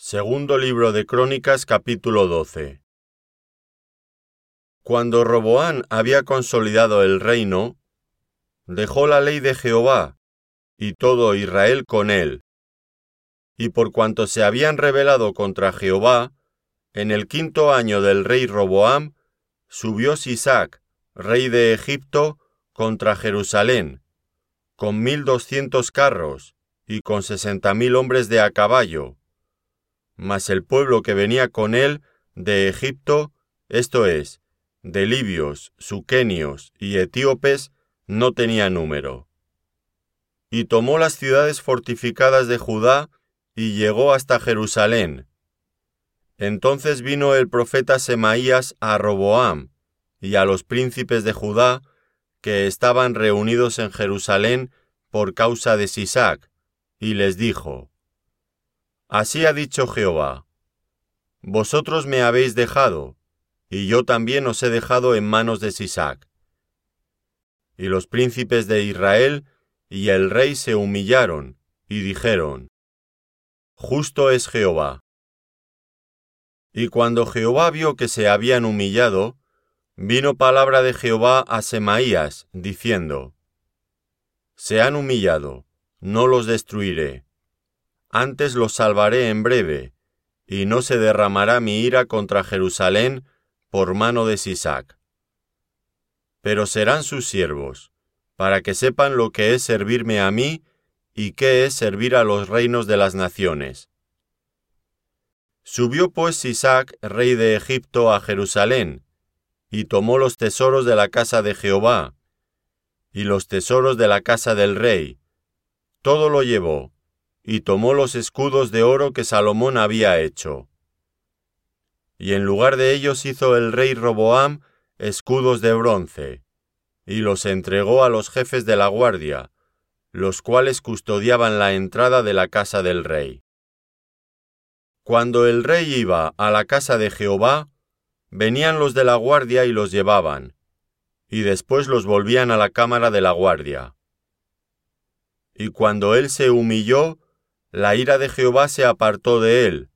Segundo libro de Crónicas capítulo 12 Cuando Roboán había consolidado el reino, dejó la ley de Jehová, y todo Israel con él. Y por cuanto se habían rebelado contra Jehová, en el quinto año del rey Roboam, subió Sisac, rey de Egipto, contra Jerusalén, con mil doscientos carros y con sesenta mil hombres de a caballo. Mas el pueblo que venía con él de Egipto, esto es, de libios, suquenios y etíopes, no tenía número. Y tomó las ciudades fortificadas de Judá y llegó hasta Jerusalén. Entonces vino el profeta Semaías a Roboam y a los príncipes de Judá que estaban reunidos en Jerusalén por causa de Sisac, y les dijo, Así ha dicho Jehová, Vosotros me habéis dejado, y yo también os he dejado en manos de Sisac. Y los príncipes de Israel y el rey se humillaron, y dijeron, Justo es Jehová. Y cuando Jehová vio que se habían humillado, vino palabra de Jehová a Semaías, diciendo, Se han humillado, no los destruiré. Antes los salvaré en breve, y no se derramará mi ira contra Jerusalén por mano de Sisac. Pero serán sus siervos, para que sepan lo que es servirme a mí y qué es servir a los reinos de las naciones. Subió pues Sisac, rey de Egipto, a Jerusalén, y tomó los tesoros de la casa de Jehová, y los tesoros de la casa del rey. Todo lo llevó, y tomó los escudos de oro que Salomón había hecho. Y en lugar de ellos hizo el rey Roboam escudos de bronce, y los entregó a los jefes de la guardia, los cuales custodiaban la entrada de la casa del rey. Cuando el rey iba a la casa de Jehová, Venían los de la guardia y los llevaban, y después los volvían a la cámara de la guardia. Y cuando él se humilló, la ira de Jehová se apartó de él,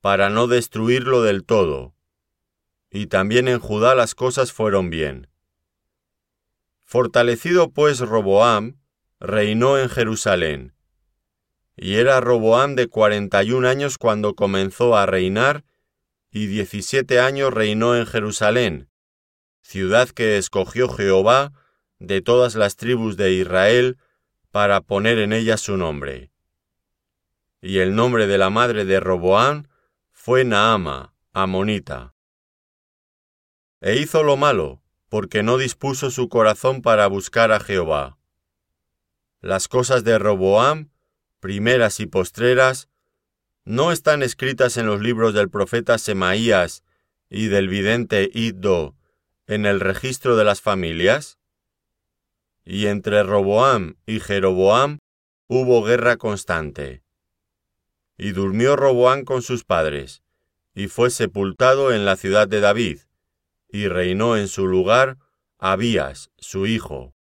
para no destruirlo del todo. Y también en Judá las cosas fueron bien. Fortalecido pues Roboam, reinó en Jerusalén. Y era Roboam de cuarenta y un años cuando comenzó a reinar, y diecisiete años reinó en Jerusalén, ciudad que escogió Jehová de todas las tribus de Israel para poner en ella su nombre. Y el nombre de la madre de Roboán fue Naama, amonita. E hizo lo malo, porque no dispuso su corazón para buscar a Jehová. Las cosas de Roboam, primeras y postreras, ¿no están escritas en los libros del profeta Semaías y del vidente Iddo en el registro de las familias? Y entre Roboam y Jeroboam hubo guerra constante. Y durmió Roboam con sus padres, y fue sepultado en la ciudad de David, y reinó en su lugar Abías, su hijo.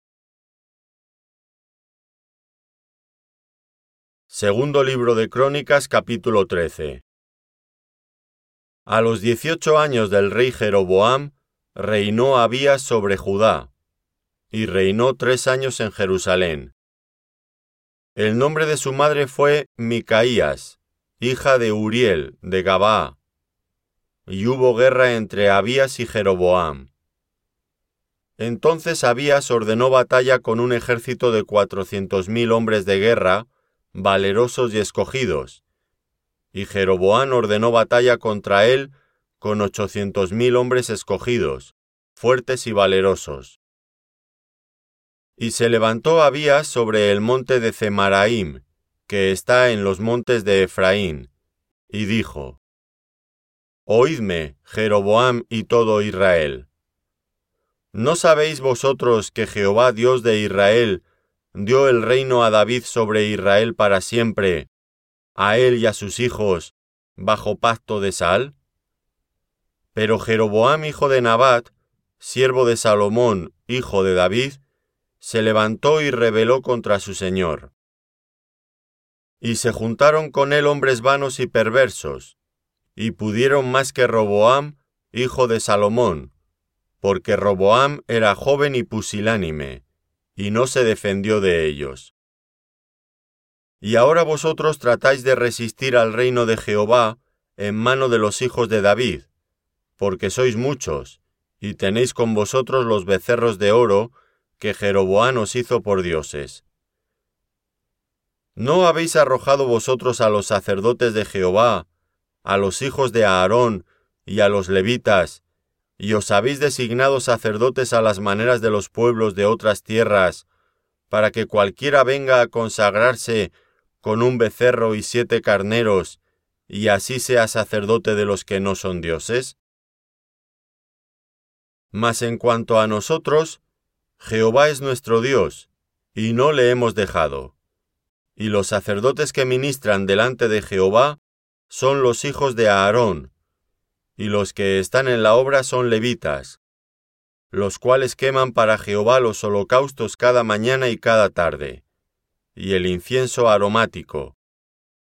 Segundo libro de Crónicas capítulo 13 A los dieciocho años del rey Jeroboam, reinó Abías sobre Judá, y reinó tres años en Jerusalén. El nombre de su madre fue Micaías, hija de Uriel, de Gabaa, y hubo guerra entre Abías y Jeroboam. Entonces Abías ordenó batalla con un ejército de cuatrocientos mil hombres de guerra, valerosos y escogidos. Y Jeroboán ordenó batalla contra él con ochocientos mil hombres escogidos, fuertes y valerosos. Y se levantó Abías sobre el monte de Zemaraim, que está en los montes de Efraín, y dijo, Oídme, Jeroboam y todo Israel. ¿No sabéis vosotros que Jehová Dios de Israel dio el reino a David sobre Israel para siempre, a él y a sus hijos, bajo pacto de sal? Pero Jeroboam hijo de Nabat, siervo de Salomón, hijo de David, se levantó y rebeló contra su señor. Y se juntaron con él hombres vanos y perversos, y pudieron más que Roboam, hijo de Salomón, porque Roboam era joven y pusilánime, y no se defendió de ellos. Y ahora vosotros tratáis de resistir al reino de Jehová en mano de los hijos de David, porque sois muchos, y tenéis con vosotros los becerros de oro que Jeroboam os hizo por dioses. ¿No habéis arrojado vosotros a los sacerdotes de Jehová, a los hijos de Aarón y a los levitas, y os habéis designado sacerdotes a las maneras de los pueblos de otras tierras, para que cualquiera venga a consagrarse con un becerro y siete carneros, y así sea sacerdote de los que no son dioses? Mas en cuanto a nosotros, Jehová es nuestro Dios, y no le hemos dejado. Y los sacerdotes que ministran delante de Jehová son los hijos de Aarón, y los que están en la obra son levitas, los cuales queman para Jehová los holocaustos cada mañana y cada tarde, y el incienso aromático,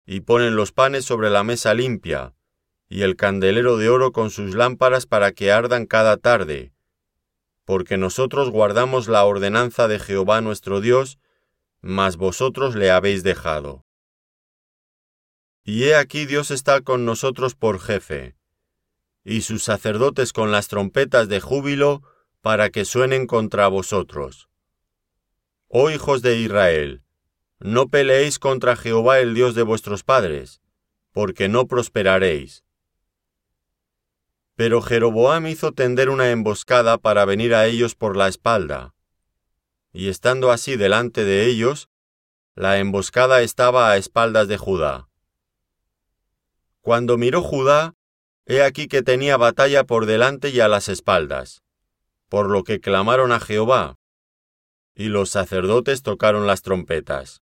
y ponen los panes sobre la mesa limpia, y el candelero de oro con sus lámparas para que ardan cada tarde, porque nosotros guardamos la ordenanza de Jehová nuestro Dios, mas vosotros le habéis dejado. Y he aquí Dios está con nosotros por jefe, y sus sacerdotes con las trompetas de júbilo para que suenen contra vosotros. Oh hijos de Israel, no peleéis contra Jehová el Dios de vuestros padres, porque no prosperaréis. Pero Jeroboam hizo tender una emboscada para venir a ellos por la espalda, y estando así delante de ellos, la emboscada estaba a espaldas de Judá. Cuando miró Judá, He aquí que tenía batalla por delante y a las espaldas, por lo que clamaron a Jehová, y los sacerdotes tocaron las trompetas.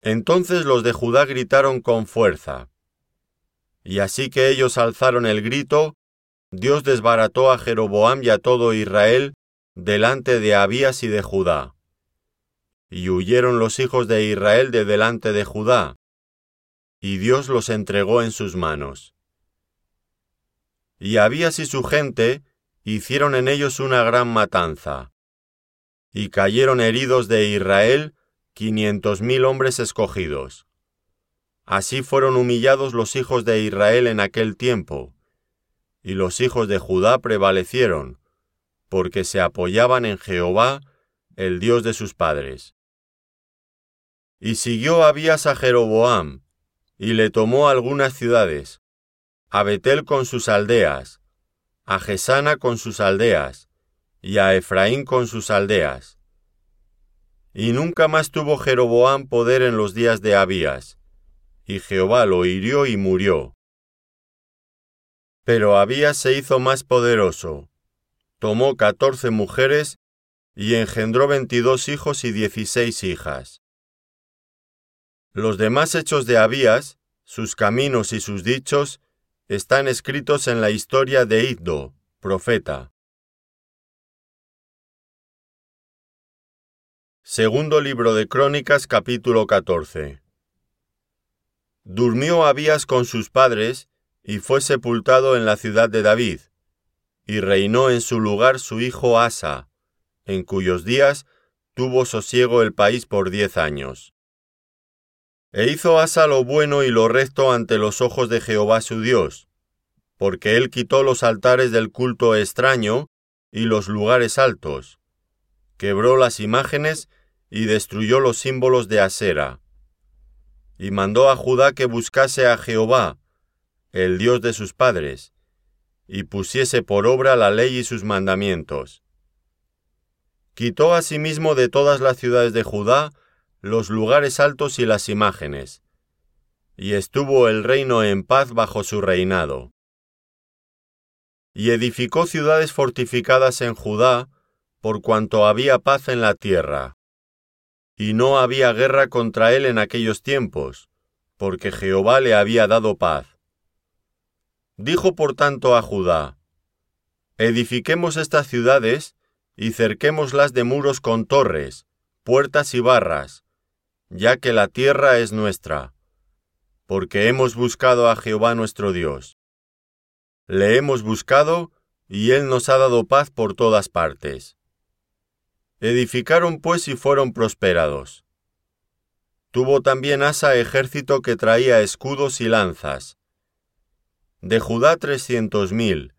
Entonces los de Judá gritaron con fuerza, y así que ellos alzaron el grito, Dios desbarató a Jeroboam y a todo Israel delante de Abías y de Judá. Y huyeron los hijos de Israel de delante de Judá, y Dios los entregó en sus manos. Y Abías y su gente hicieron en ellos una gran matanza, y cayeron heridos de Israel quinientos mil hombres escogidos. Así fueron humillados los hijos de Israel en aquel tiempo, y los hijos de Judá prevalecieron, porque se apoyaban en Jehová, el Dios de sus padres. Y siguió Abías a Jeroboam, y le tomó algunas ciudades, a Betel con sus aldeas, a Gesana con sus aldeas, y a Efraín con sus aldeas. Y nunca más tuvo Jeroboam poder en los días de Abías, y Jehová lo hirió y murió. Pero Abías se hizo más poderoso, tomó catorce mujeres y engendró veintidós hijos y dieciséis hijas. Los demás hechos de Abías, sus caminos y sus dichos, están escritos en la historia de Iddo, profeta. Segundo libro de Crónicas capítulo 14 Durmió Abías con sus padres y fue sepultado en la ciudad de David, y reinó en su lugar su hijo Asa, en cuyos días tuvo sosiego el país por diez años. E hizo Asa lo bueno y lo recto ante los ojos de Jehová su Dios, porque él quitó los altares del culto extraño y los lugares altos, quebró las imágenes y destruyó los símbolos de Asera, y mandó a Judá que buscase a Jehová, el Dios de sus padres, y pusiese por obra la ley y sus mandamientos. Quitó asimismo de todas las ciudades de Judá los lugares altos y las imágenes, y estuvo el reino en paz bajo su reinado. Y edificó ciudades fortificadas en Judá, por cuanto había paz en la tierra. Y no había guerra contra él en aquellos tiempos, porque Jehová le había dado paz. Dijo por tanto a Judá, Edifiquemos estas ciudades y cerquémoslas de muros con torres, puertas y barras, ya que la tierra es nuestra, porque hemos buscado a Jehová nuestro Dios. Le hemos buscado y Él nos ha dado paz por todas partes. Edificaron pues y fueron prosperados. Tuvo también Asa ejército que traía escudos y lanzas. De Judá trescientos mil,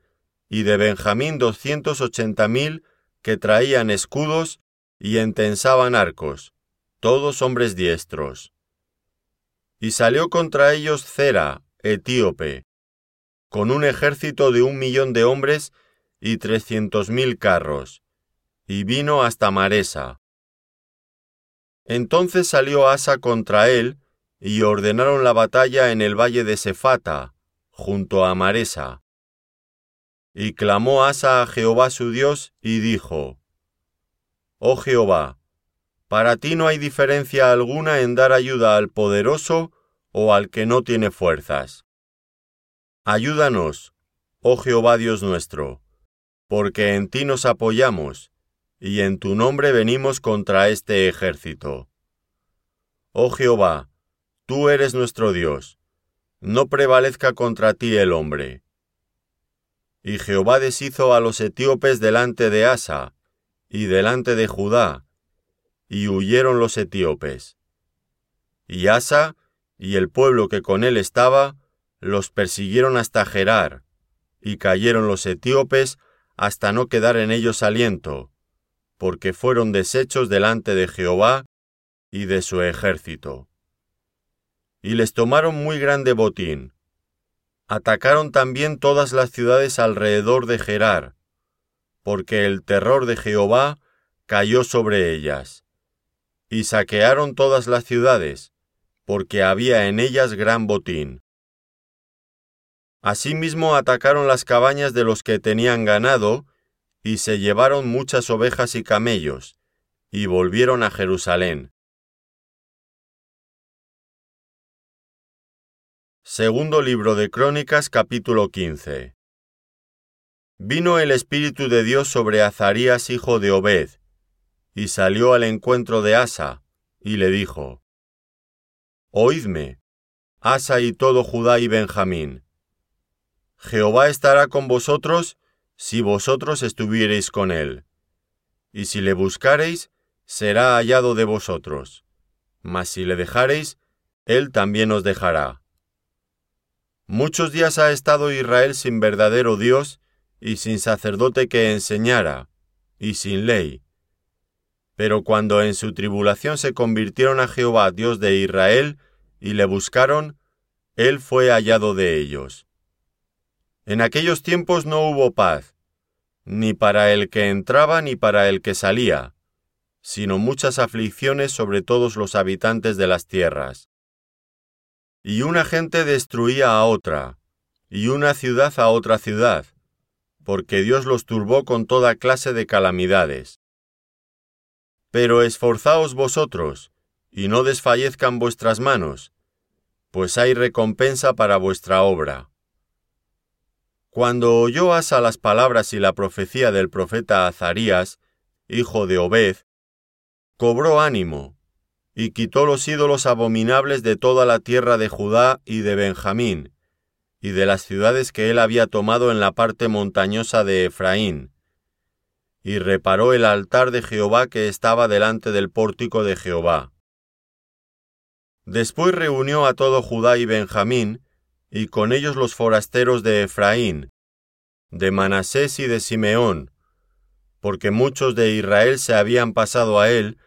y de Benjamín doscientos ochenta mil que traían escudos y entensaban arcos, todos hombres diestros. Y salió contra ellos Cera, etíope, con un ejército de un millón de hombres y trescientos mil carros, y vino hasta Maresa. Entonces salió Asa contra él, y ordenaron la batalla en el valle de Sefata, junto a Maresa. Y clamó Asa a Jehová su Dios, y dijo, Oh Jehová, para ti no hay diferencia alguna en dar ayuda al poderoso o al que no tiene fuerzas. Ayúdanos, oh Jehová Dios nuestro, porque en ti nos apoyamos, y en tu nombre venimos contra este ejército. Oh Jehová, tú eres nuestro Dios, no prevalezca contra ti el hombre. Y Jehová deshizo a los etíopes delante de Asa, y delante de Judá, y huyeron los etíopes. Y Asa y el pueblo que con él estaba los persiguieron hasta Gerar, y cayeron los etíopes hasta no quedar en ellos aliento, porque fueron deshechos delante de Jehová y de su ejército. Y les tomaron muy grande botín. Atacaron también todas las ciudades alrededor de Gerar, porque el terror de Jehová cayó sobre ellas. Y saquearon todas las ciudades, porque había en ellas gran botín. Asimismo atacaron las cabañas de los que tenían ganado, y se llevaron muchas ovejas y camellos, y volvieron a Jerusalén. Segundo libro de Crónicas capítulo 15 Vino el Espíritu de Dios sobre Azarías hijo de Obed, y salió al encuentro de Asa, y le dijo, Oídme, Asa y todo Judá y Benjamín. Jehová estará con vosotros si vosotros estuviereis con él. Y si le buscareis, será hallado de vosotros. Mas si le dejareis, él también os dejará. Muchos días ha estado Israel sin verdadero Dios y sin sacerdote que enseñara, y sin ley. Pero cuando en su tribulación se convirtieron a Jehová, Dios de Israel, y le buscaron, él fue hallado de ellos. En aquellos tiempos no hubo paz, ni para el que entraba ni para el que salía, sino muchas aflicciones sobre todos los habitantes de las tierras. Y una gente destruía a otra, y una ciudad a otra ciudad, porque Dios los turbó con toda clase de calamidades. Pero esforzaos vosotros, y no desfallezcan vuestras manos, pues hay recompensa para vuestra obra. Cuando oyó Asa las palabras y la profecía del profeta Azarías, hijo de Obed, cobró ánimo, y quitó los ídolos abominables de toda la tierra de Judá y de Benjamín, y de las ciudades que él había tomado en la parte montañosa de Efraín, y reparó el altar de Jehová que estaba delante del pórtico de Jehová. Después reunió a todo Judá y Benjamín, y con ellos los forasteros de Efraín, de Manasés y de Simeón, porque muchos de Israel se habían pasado a él,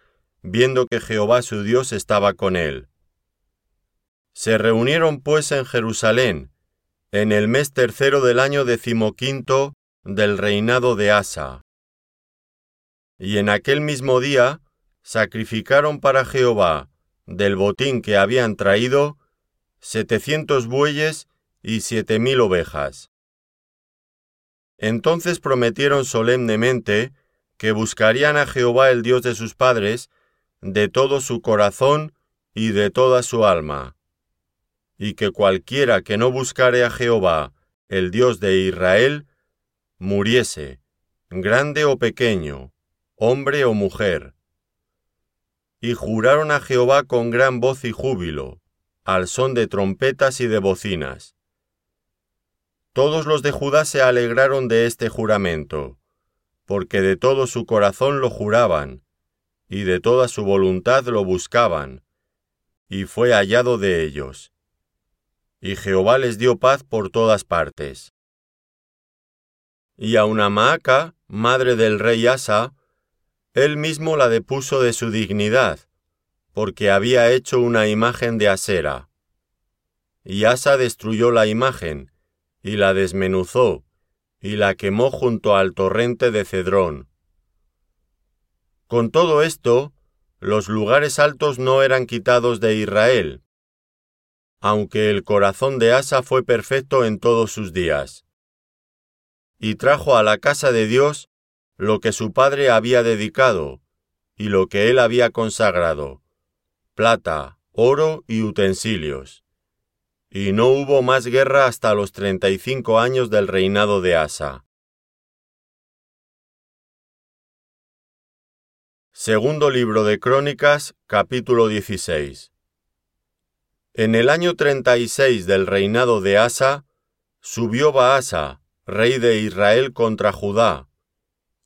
viendo que Jehová su Dios estaba con él. Se reunieron pues en Jerusalén, en el mes tercero del año decimoquinto del reinado de Asa. Y en aquel mismo día sacrificaron para Jehová, del botín que habían traído, setecientos bueyes y siete mil ovejas. Entonces prometieron solemnemente que buscarían a Jehová el Dios de sus padres de todo su corazón y de toda su alma, y que cualquiera que no buscare a Jehová, el Dios de Israel, muriese, grande o pequeño, hombre o mujer. y juraron a Jehová con gran voz y júbilo, al son de trompetas y de bocinas. Todos los de Judá se alegraron de este juramento, porque de todo su corazón lo juraban, y de toda su voluntad lo buscaban, y fue hallado de ellos. Y Jehová les dio paz por todas partes. Y a una Maaca, madre del rey Asa, él mismo la depuso de su dignidad, porque había hecho una imagen de Asera. Y Asa destruyó la imagen, y la desmenuzó, y la quemó junto al torrente de Cedrón. Con todo esto, los lugares altos no eran quitados de Israel, aunque el corazón de Asa fue perfecto en todos sus días. Y trajo a la casa de Dios lo que su padre había dedicado, y lo que él había consagrado, plata, oro y utensilios. Y no hubo más guerra hasta los treinta y cinco años del reinado de Asa. Segundo libro de Crónicas, capítulo 16. En el año treinta y seis del reinado de Asa, subió Baasa, rey de Israel, contra Judá,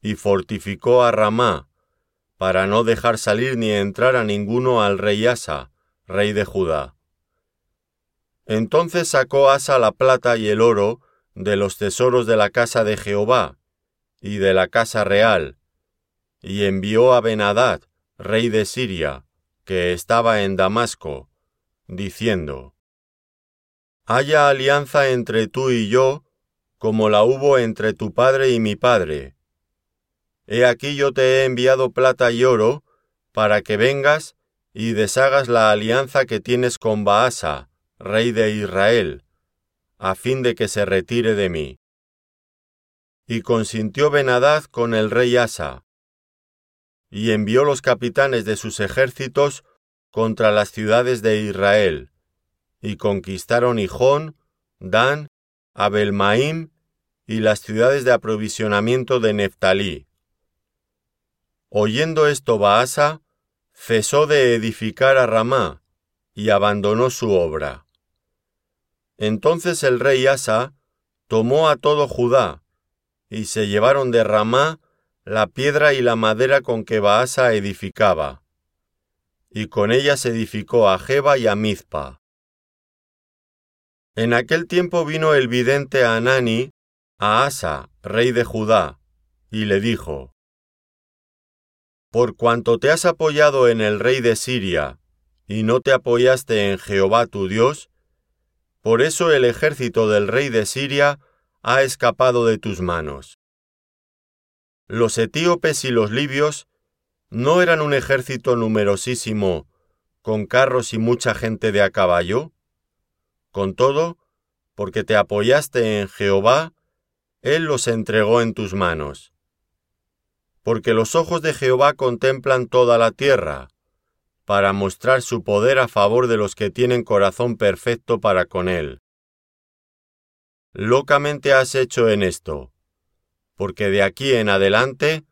y fortificó a Ramá, para no dejar salir ni entrar a ninguno al rey Asa, rey de Judá. Entonces sacó Asa la plata y el oro de los tesoros de la casa de Jehová y de la casa real, y envió a Benadad, rey de Siria, que estaba en Damasco, diciendo, Haya alianza entre tú y yo, como la hubo entre tu padre y mi padre. He aquí yo te he enviado plata y oro, para que vengas y deshagas la alianza que tienes con Baasa, rey de Israel, a fin de que se retire de mí. Y consintió Benadad con el rey Asa, y envió los capitanes de sus ejércitos contra las ciudades de Israel, y conquistaron Hijón, Dan, Abelmaim y las ciudades de aprovisionamiento de Neftalí. Oyendo esto Baasa, cesó de edificar a Ramá y abandonó su obra. Entonces el rey Asa tomó a todo Judá, y se llevaron de Ramá la piedra y la madera con que Baasa edificaba, y con ellas edificó a Jeba y a Mizpa. En aquel tiempo vino el vidente Anani a Asa, rey de Judá, y le dijo, Por cuanto te has apoyado en el rey de Siria, y no te apoyaste en Jehová tu Dios, por eso el ejército del rey de Siria ha escapado de tus manos. Los etíopes y los libios no eran un ejército numerosísimo, con carros y mucha gente de a caballo. Con todo, porque te apoyaste en Jehová, Él los entregó en tus manos. Porque los ojos de Jehová contemplan toda la tierra, para mostrar su poder a favor de los que tienen corazón perfecto para con Él. Locamente has hecho en esto porque de aquí en adelante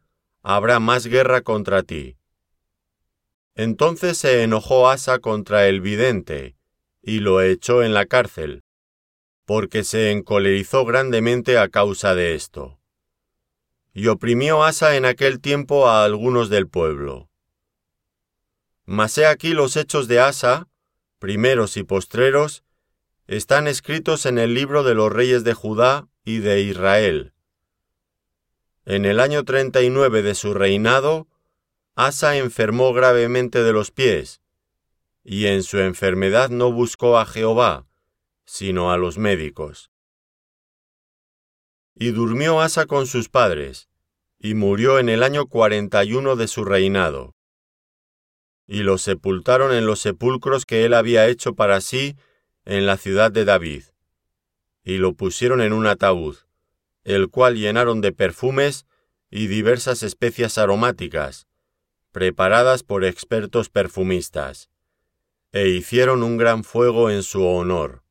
habrá más guerra contra ti. Entonces se enojó Asa contra el vidente, y lo echó en la cárcel, porque se encolerizó grandemente a causa de esto. Y oprimió Asa en aquel tiempo a algunos del pueblo. Mas he aquí los hechos de Asa, primeros y postreros, están escritos en el libro de los reyes de Judá y de Israel. En el año 39 de su reinado, Asa enfermó gravemente de los pies, y en su enfermedad no buscó a Jehová, sino a los médicos. Y durmió Asa con sus padres, y murió en el año 41 de su reinado. Y lo sepultaron en los sepulcros que él había hecho para sí en la ciudad de David, y lo pusieron en un ataúd el cual llenaron de perfumes y diversas especias aromáticas, preparadas por expertos perfumistas, e hicieron un gran fuego en su honor.